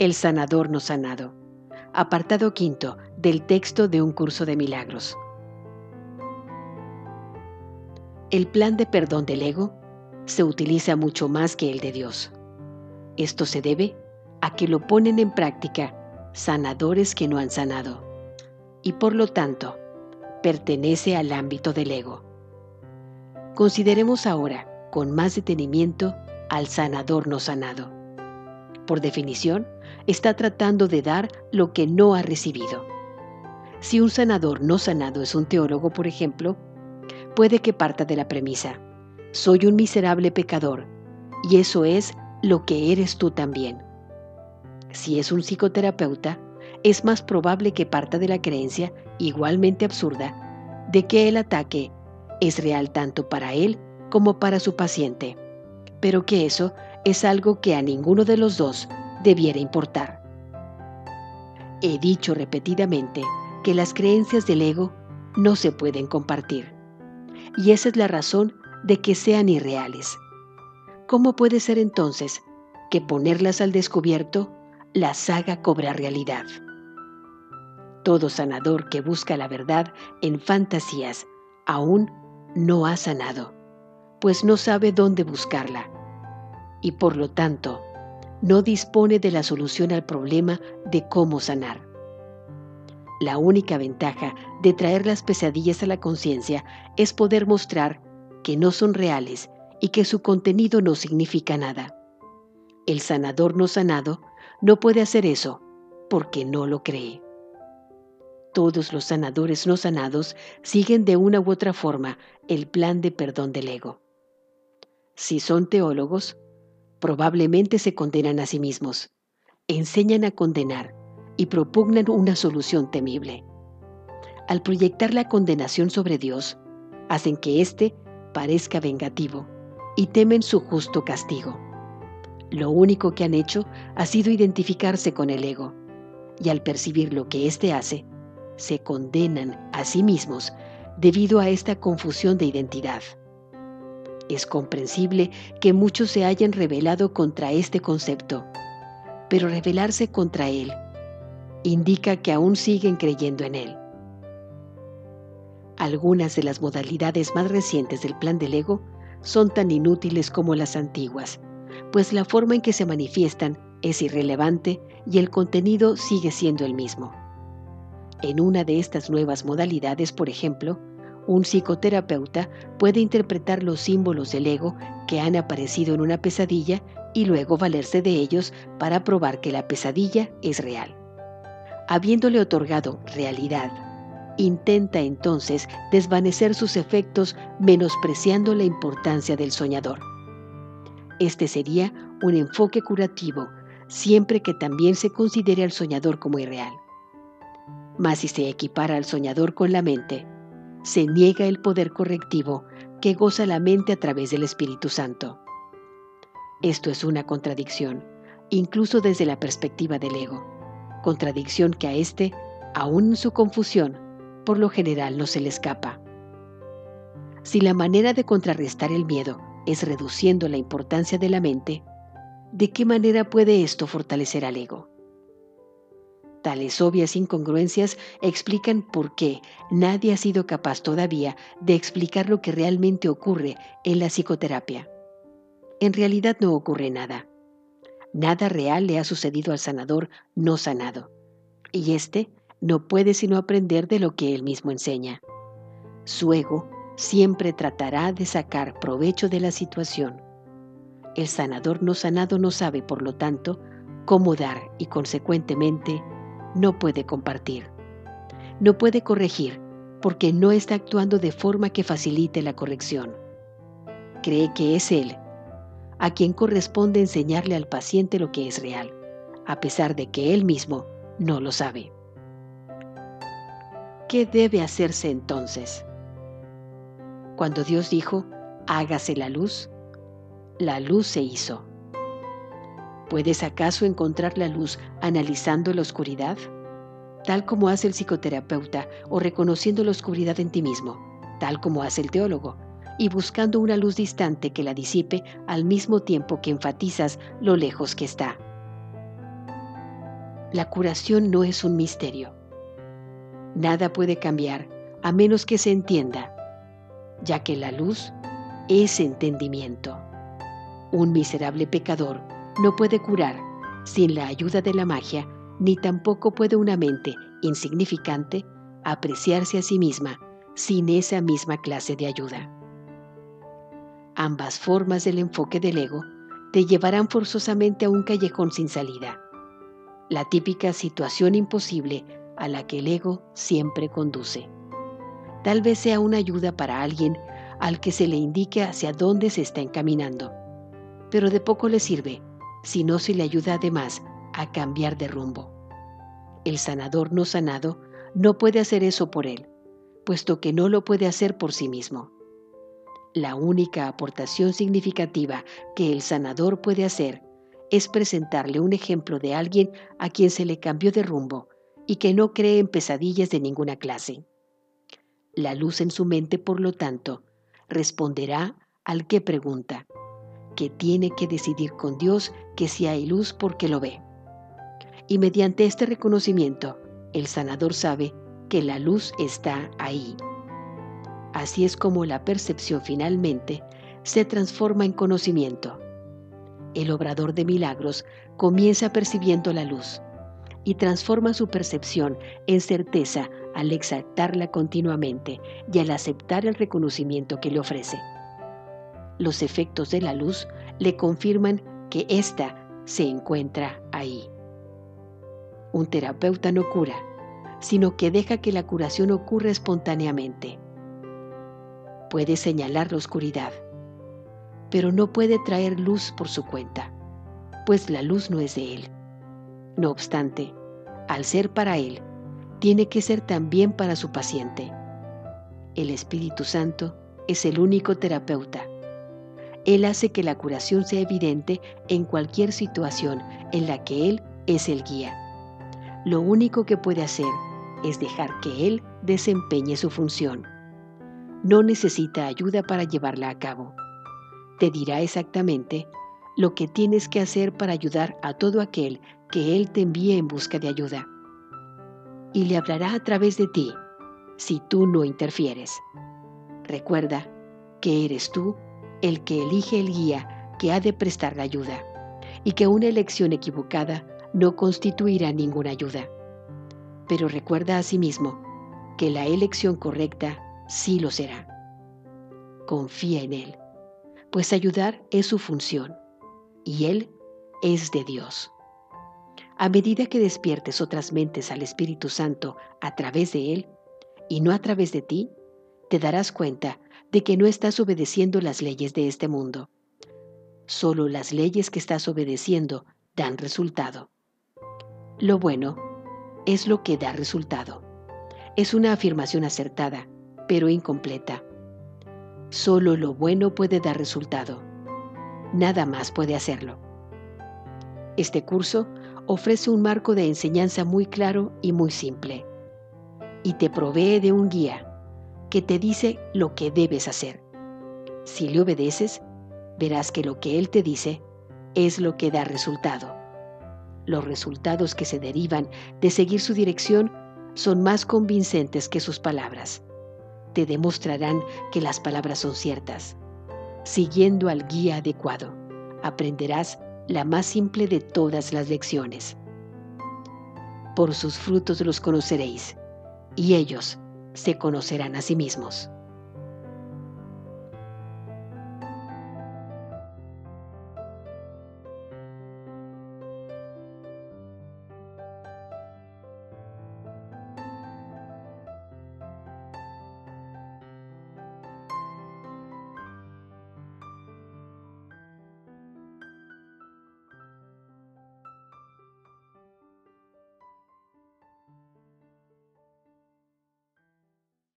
El sanador no sanado. Apartado quinto del texto de un curso de milagros. El plan de perdón del ego se utiliza mucho más que el de Dios. Esto se debe a que lo ponen en práctica sanadores que no han sanado y por lo tanto pertenece al ámbito del ego. Consideremos ahora con más detenimiento al sanador no sanado. Por definición, está tratando de dar lo que no ha recibido. Si un sanador no sanado es un teólogo, por ejemplo, puede que parta de la premisa, soy un miserable pecador, y eso es lo que eres tú también. Si es un psicoterapeuta, es más probable que parta de la creencia, igualmente absurda, de que el ataque es real tanto para él como para su paciente, pero que eso es algo que a ninguno de los dos debiera importar. He dicho repetidamente que las creencias del ego no se pueden compartir, y esa es la razón de que sean irreales. ¿Cómo puede ser entonces que ponerlas al descubierto las haga cobrar realidad? Todo sanador que busca la verdad en fantasías aún no ha sanado, pues no sabe dónde buscarla y por lo tanto no dispone de la solución al problema de cómo sanar. La única ventaja de traer las pesadillas a la conciencia es poder mostrar que no son reales y que su contenido no significa nada. El sanador no sanado no puede hacer eso porque no lo cree. Todos los sanadores no sanados siguen de una u otra forma el plan de perdón del ego. Si son teólogos, probablemente se condenan a sí mismos, enseñan a condenar y propugnan una solución temible. Al proyectar la condenación sobre Dios, hacen que éste parezca vengativo y temen su justo castigo. Lo único que han hecho ha sido identificarse con el ego, y al percibir lo que éste hace, se condenan a sí mismos debido a esta confusión de identidad. Es comprensible que muchos se hayan rebelado contra este concepto, pero rebelarse contra él indica que aún siguen creyendo en él. Algunas de las modalidades más recientes del plan del ego son tan inútiles como las antiguas, pues la forma en que se manifiestan es irrelevante y el contenido sigue siendo el mismo. En una de estas nuevas modalidades, por ejemplo, un psicoterapeuta puede interpretar los símbolos del ego que han aparecido en una pesadilla y luego valerse de ellos para probar que la pesadilla es real. Habiéndole otorgado realidad, intenta entonces desvanecer sus efectos menospreciando la importancia del soñador. Este sería un enfoque curativo siempre que también se considere al soñador como irreal. Mas si se equipara al soñador con la mente, se niega el poder correctivo que goza la mente a través del Espíritu Santo. Esto es una contradicción, incluso desde la perspectiva del ego, contradicción que a éste, aún en su confusión, por lo general no se le escapa. Si la manera de contrarrestar el miedo es reduciendo la importancia de la mente, ¿de qué manera puede esto fortalecer al ego? Tales obvias incongruencias explican por qué nadie ha sido capaz todavía de explicar lo que realmente ocurre en la psicoterapia. En realidad no ocurre nada. Nada real le ha sucedido al sanador no sanado. Y éste no puede sino aprender de lo que él mismo enseña. Su ego siempre tratará de sacar provecho de la situación. El sanador no sanado no sabe, por lo tanto, cómo dar y consecuentemente no puede compartir. No puede corregir porque no está actuando de forma que facilite la corrección. Cree que es él a quien corresponde enseñarle al paciente lo que es real, a pesar de que él mismo no lo sabe. ¿Qué debe hacerse entonces? Cuando Dios dijo, hágase la luz, la luz se hizo. ¿Puedes acaso encontrar la luz analizando la oscuridad? Tal como hace el psicoterapeuta o reconociendo la oscuridad en ti mismo, tal como hace el teólogo, y buscando una luz distante que la disipe al mismo tiempo que enfatizas lo lejos que está. La curación no es un misterio. Nada puede cambiar a menos que se entienda, ya que la luz es entendimiento. Un miserable pecador no puede curar sin la ayuda de la magia, ni tampoco puede una mente insignificante apreciarse a sí misma sin esa misma clase de ayuda. Ambas formas del enfoque del ego te llevarán forzosamente a un callejón sin salida, la típica situación imposible a la que el ego siempre conduce. Tal vez sea una ayuda para alguien al que se le indique hacia dónde se está encaminando, pero de poco le sirve si no se le ayuda además a cambiar de rumbo. El sanador no sanado no puede hacer eso por él, puesto que no lo puede hacer por sí mismo. La única aportación significativa que el sanador puede hacer es presentarle un ejemplo de alguien a quien se le cambió de rumbo y que no cree en pesadillas de ninguna clase. La luz en su mente, por lo tanto, responderá al que pregunta, que tiene que decidir con Dios que si hay luz porque lo ve. Y mediante este reconocimiento, el sanador sabe que la luz está ahí. Así es como la percepción finalmente se transforma en conocimiento. El obrador de milagros comienza percibiendo la luz y transforma su percepción en certeza al exaltarla continuamente y al aceptar el reconocimiento que le ofrece. Los efectos de la luz le confirman que ésta se encuentra ahí. Un terapeuta no cura, sino que deja que la curación ocurra espontáneamente. Puede señalar la oscuridad, pero no puede traer luz por su cuenta, pues la luz no es de él. No obstante, al ser para él, tiene que ser también para su paciente. El Espíritu Santo es el único terapeuta. Él hace que la curación sea evidente en cualquier situación en la que Él es el guía. Lo único que puede hacer es dejar que Él desempeñe su función. No necesita ayuda para llevarla a cabo. Te dirá exactamente lo que tienes que hacer para ayudar a todo aquel que Él te envíe en busca de ayuda. Y le hablará a través de ti, si tú no interfieres. Recuerda que eres tú el que elige el guía que ha de prestar la ayuda, y que una elección equivocada no constituirá ninguna ayuda. Pero recuerda asimismo que la elección correcta sí lo será. Confía en Él, pues ayudar es su función, y Él es de Dios. A medida que despiertes otras mentes al Espíritu Santo a través de Él, y no a través de ti, te darás cuenta de que no estás obedeciendo las leyes de este mundo. Solo las leyes que estás obedeciendo dan resultado. Lo bueno es lo que da resultado. Es una afirmación acertada, pero incompleta. Solo lo bueno puede dar resultado. Nada más puede hacerlo. Este curso ofrece un marco de enseñanza muy claro y muy simple. Y te provee de un guía que te dice lo que debes hacer. Si le obedeces, verás que lo que Él te dice es lo que da resultado. Los resultados que se derivan de seguir su dirección son más convincentes que sus palabras. Te demostrarán que las palabras son ciertas. Siguiendo al guía adecuado, aprenderás la más simple de todas las lecciones. Por sus frutos los conoceréis, y ellos se conocerán a sí mismos.